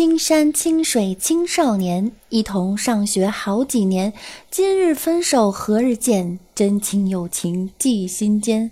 青山清水青少年，一同上学好几年。今日分手何日见？真情友情记心间。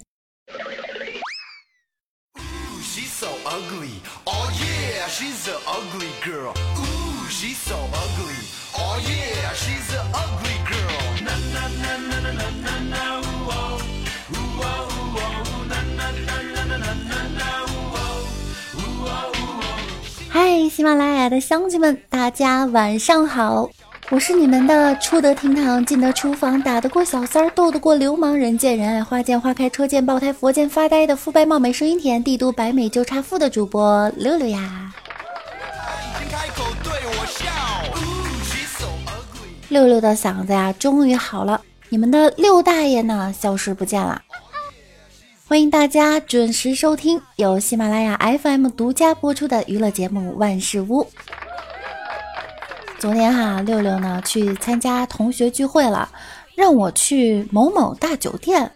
喜马拉雅的乡亲们，大家晚上好！我是你们的出得厅堂、进得厨房、打得过小三儿、斗得过流氓、人见人爱、花见花开、车见爆胎、佛见发呆的肤白貌美、声音甜、帝都白美就差富的主播六六呀。六六的嗓子呀，终于好了。你们的六大爷呢，消失不见了。欢迎大家准时收听由喜马拉雅 FM 独家播出的娱乐节目《万事屋》。昨天哈，六六呢去参加同学聚会了，让我去某某大酒店。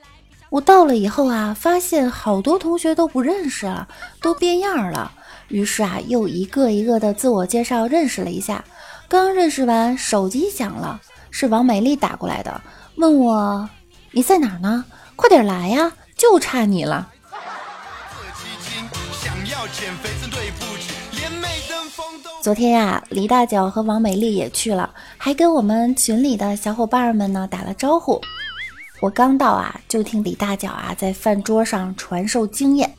我到了以后啊，发现好多同学都不认识了，都变样了。于是啊，又一个一个的自我介绍认识了一下。刚认识完，手机响了，是王美丽打过来的，问我你在哪呢？快点来呀！就差你了。昨天呀，李大脚和王美丽也去了，还跟我们群里的小伙伴们呢打了招呼。我刚到啊，就听李大脚啊在饭桌上传授经验：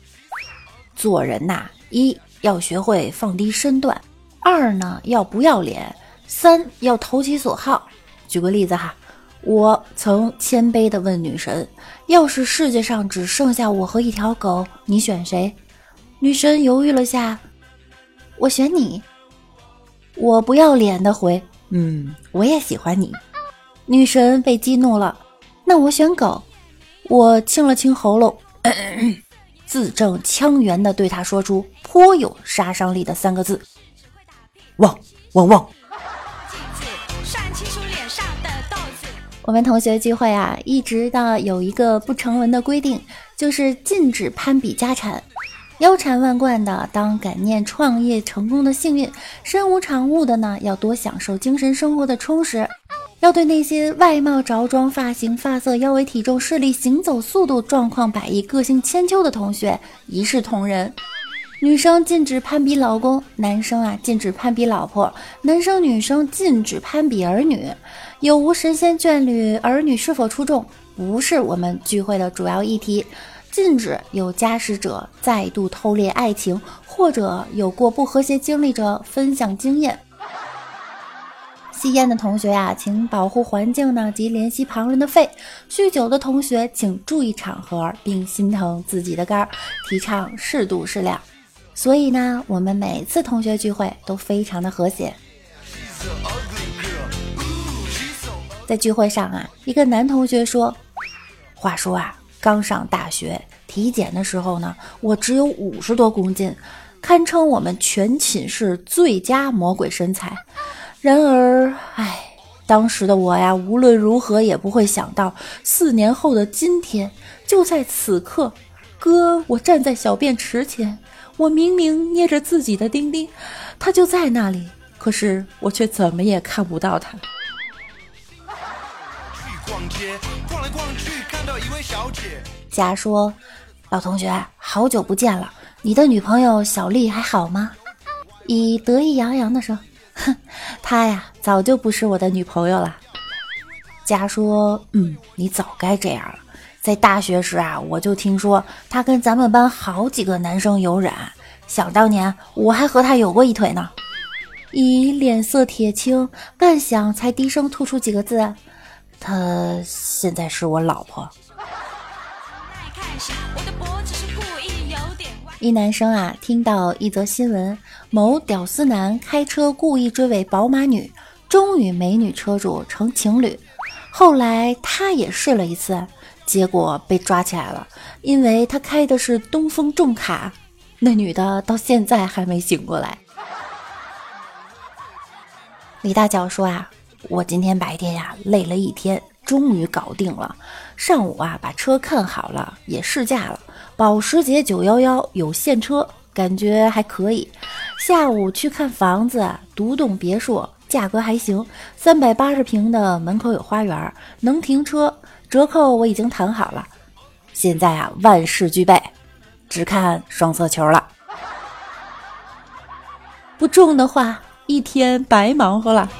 做人呐，一要学会放低身段，二呢要不要脸，三要投其所好。举个例子哈。我曾谦卑地问女神：“要是世界上只剩下我和一条狗，你选谁？”女神犹豫了下：“我选你。”我不要脸地回：“嗯，我也喜欢你。”女神被激怒了：“那我选狗。”我清了清喉咙，字正腔圆地对她说出颇有杀伤力的三个字：“汪汪汪。”我们同学聚会啊，一直到有一个不成文的规定，就是禁止攀比家产。腰缠万贯的当感念创业成功的幸运，身无长物的呢，要多享受精神生活的充实。要对那些外貌着装、发型、发色、腰围、体重、视力、行走速度、状况百异、个性千秋的同学一视同仁。女生禁止攀比老公，男生啊禁止攀比老婆，男生女生禁止攀比儿女。有无神仙眷侣，儿女是否出众，不是我们聚会的主要议题。禁止有家室者再度偷猎爱情，或者有过不和谐经历者分享经验。吸烟的同学呀，请保护环境呢及怜惜旁人的肺；酗酒的同学，请注意场合并心疼自己的肝，提倡适度适量。所以呢，我们每次同学聚会都非常的和谐。在聚会上啊，一个男同学说：“话说啊，刚上大学体检的时候呢，我只有五十多公斤，堪称我们全寝室最佳魔鬼身材。然而，唉，当时的我呀，无论如何也不会想到，四年后的今天，就在此刻，哥，我站在小便池前，我明明捏着自己的丁丁，他就在那里，可是我却怎么也看不到他。”逛来逛去看到一位小姐甲说：“老同学，好久不见了，你的女朋友小丽还好吗？”乙得意洋洋地说：“哼，她呀，早就不是我的女朋友了。”甲说：“嗯，你早该这样了。在大学时啊，我就听说她跟咱们班好几个男生有染，想当年我还和她有过一腿呢。”乙脸色铁青，半晌才低声吐出几个字。她现在是我老婆。一男生啊，听到一则新闻：某屌丝男开车故意追尾宝马女，终与美女车主成情侣。后来他也试了一次，结果被抓起来了，因为他开的是东风重卡。那女的到现在还没醒过来。李大脚说啊。我今天白天呀累了一天，终于搞定了。上午啊把车看好了，也试驾了。保时捷911有现车，感觉还可以。下午去看房子，独栋别墅，价格还行，三百八十平的，门口有花园，能停车，折扣我已经谈好了。现在啊，万事俱备，只看双色球了。不中的话，一天白忙活了。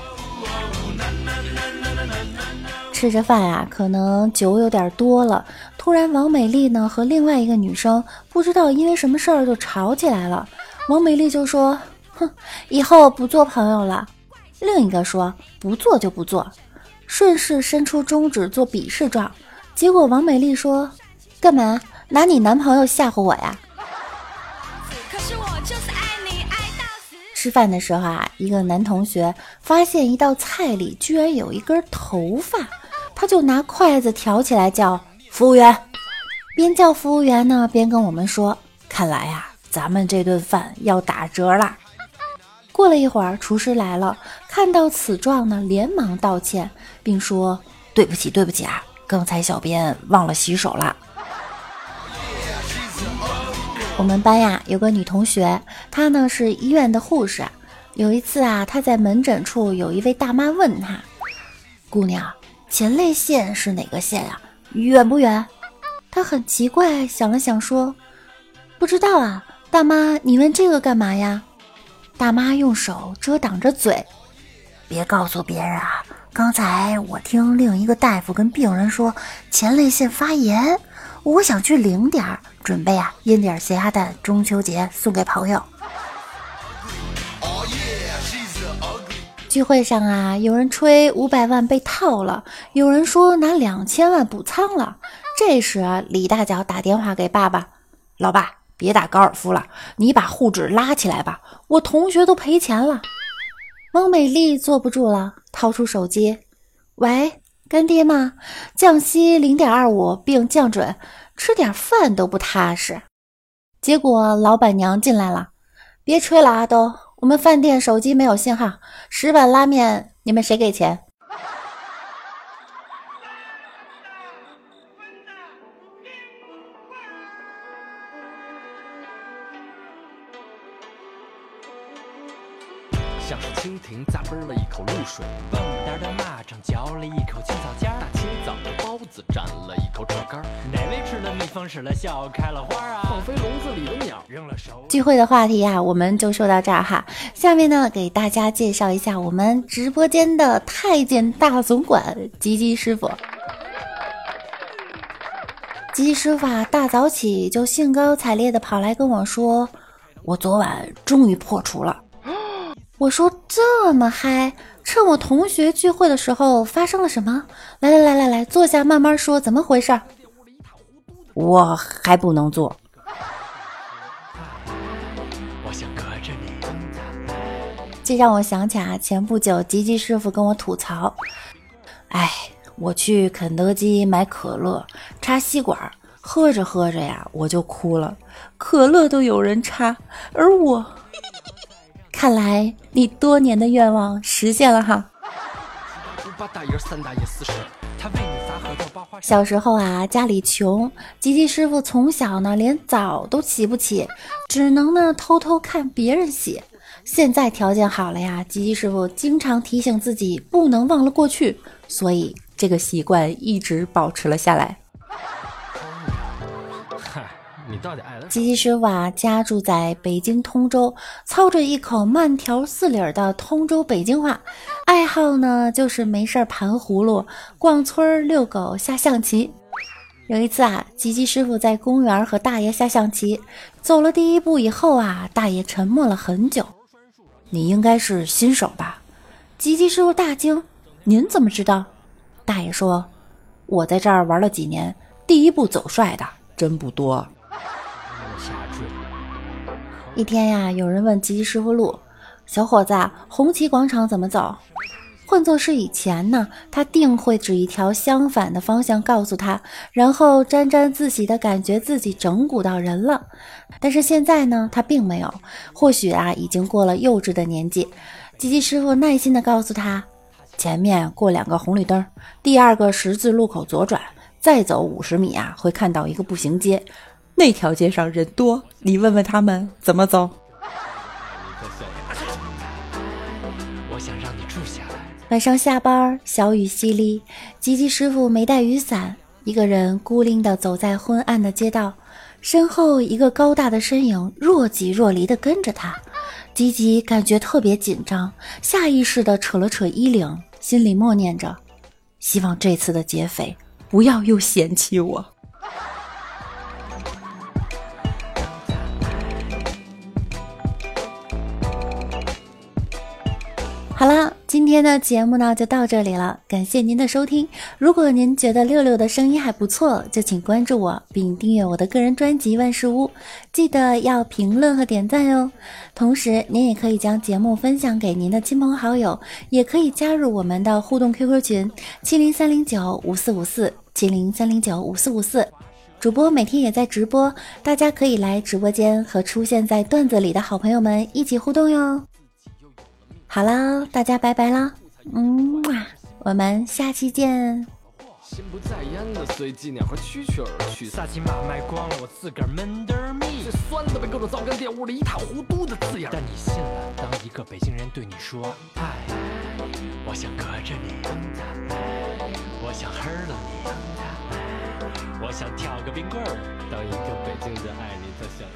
吃着饭啊，可能酒有点多了。突然，王美丽呢和另外一个女生不知道因为什么事儿就吵起来了。王美丽就说：“哼，以后不做朋友了。”另一个说：“不做就不做。”顺势伸出中指做鄙视状。结果王美丽说：“干嘛拿你男朋友吓唬我呀？”吃饭的时候啊，一个男同学发现一道菜里居然有一根头发。他就拿筷子挑起来叫服务员，边叫服务员呢，边跟我们说：“看来呀，咱们这顿饭要打折啦。”过了一会儿，厨师来了，看到此状呢，连忙道歉，并说：“对不起，对不起啊，刚才小编忘了洗手了。”我们班呀，有个女同学，她呢是医院的护士。有一次啊，她在门诊处，有一位大妈问她：“姑娘。”前列腺是哪个腺呀？远不远？他很奇怪，想了想说：“不知道啊，大妈，你问这个干嘛呀？”大妈用手遮挡着嘴，别告诉别人啊！刚才我听另一个大夫跟病人说前列腺发炎，我想去领点儿，准备啊腌点咸鸭蛋，中秋节送给朋友。聚会上啊，有人吹五百万被套了，有人说拿两千万补仓了。这时啊，李大脚打电话给爸爸：“老爸，别打高尔夫了，你把沪指拉起来吧，我同学都赔钱了。”汪美丽坐不住了，掏出手机：“喂，干爹吗？降息零点二五并降准，吃点饭都不踏实。”结果老板娘进来了：“别吹了啊，都。”我们饭店手机没有信号，十碗拉面，你们谁给钱？像是蜻蜓咂啵了一口露水，蹦哒的蚂蚱嚼了一口青草尖，大清早的包子蘸了一口肘干，哪位吃了蜜蜂使了笑开了花啊？放飞笼子里的鸟，扔了手。聚会的话题呀，我们就说到这儿哈。下面呢，给大家介绍一下我们直播间的太监大总管吉吉师傅。吉吉师傅啊，大早起就兴高采烈的跑来跟我说：“我昨晚终于破除了。”我说这么嗨，趁我同学聚会的时候发生了什么？来来来来来，坐下慢慢说，怎么回事？我还不能坐。我想隔着你。这让我想起啊，前不久吉吉师傅跟我吐槽，哎，我去肯德基买可乐，插吸管，喝着喝着呀，我就哭了，可乐都有人插，而我。看来你多年的愿望实现了哈。小时候啊，家里穷，吉吉师傅从小呢连澡都洗不起，只能呢偷偷看别人洗。现在条件好了呀，吉吉师傅经常提醒自己不能忘了过去，所以这个习惯一直保持了下来。你到底爱了吉吉师傅啊，家住在北京通州，操着一口慢条斯理的通州北京话，爱好呢就是没事盘葫芦、逛村、遛狗、下象棋。有一次啊，吉吉师傅在公园和大爷下象棋，走了第一步以后啊，大爷沉默了很久。你应该是新手吧？吉吉师傅大惊：“您怎么知道？”大爷说：“我在这儿玩了几年，第一步走帅的真不多。”一天呀，有人问吉吉师傅路：“小伙子，红旗广场怎么走？”换作是以前呢，他定会指一条相反的方向告诉他，然后沾沾自喜的感觉自己整蛊到人了。但是现在呢，他并没有。或许啊，已经过了幼稚的年纪。吉吉师傅耐心的告诉他：“前面过两个红绿灯，第二个十字路口左转，再走五十米啊，会看到一个步行街。那条街上人多，你问问他们怎么走。晚上下班，小雨淅沥，吉吉师傅没带雨伞，一个人孤零的走在昏暗的街道，身后一个高大的身影若即若离的跟着他。吉吉感觉特别紧张，下意识地扯了扯衣领，心里默念着：希望这次的劫匪不要又嫌弃我。好了，今天的节目呢就到这里了，感谢您的收听。如果您觉得六六的声音还不错，就请关注我并订阅我的个人专辑《万事屋》，记得要评论和点赞哟。同时，您也可以将节目分享给您的亲朋好友，也可以加入我们的互动 QQ 群七零三零九五四五四七零三零九五四五四。主播每天也在直播，大家可以来直播间和出现在段子里的好朋友们一起互动哟。好啦，大家拜拜啦，嗯哇，我们下期见。心不在焉的随机鸟和蛐蛐儿去萨琪玛卖光了，我自个儿闷得儿蜜。最酸的被各种糟干玷污的一塌糊涂的字眼。但你信了，当一个北京人对你说爱，我想隔着你，我想黑了你，我想跳个冰棍儿，当一个北京人爱你的想。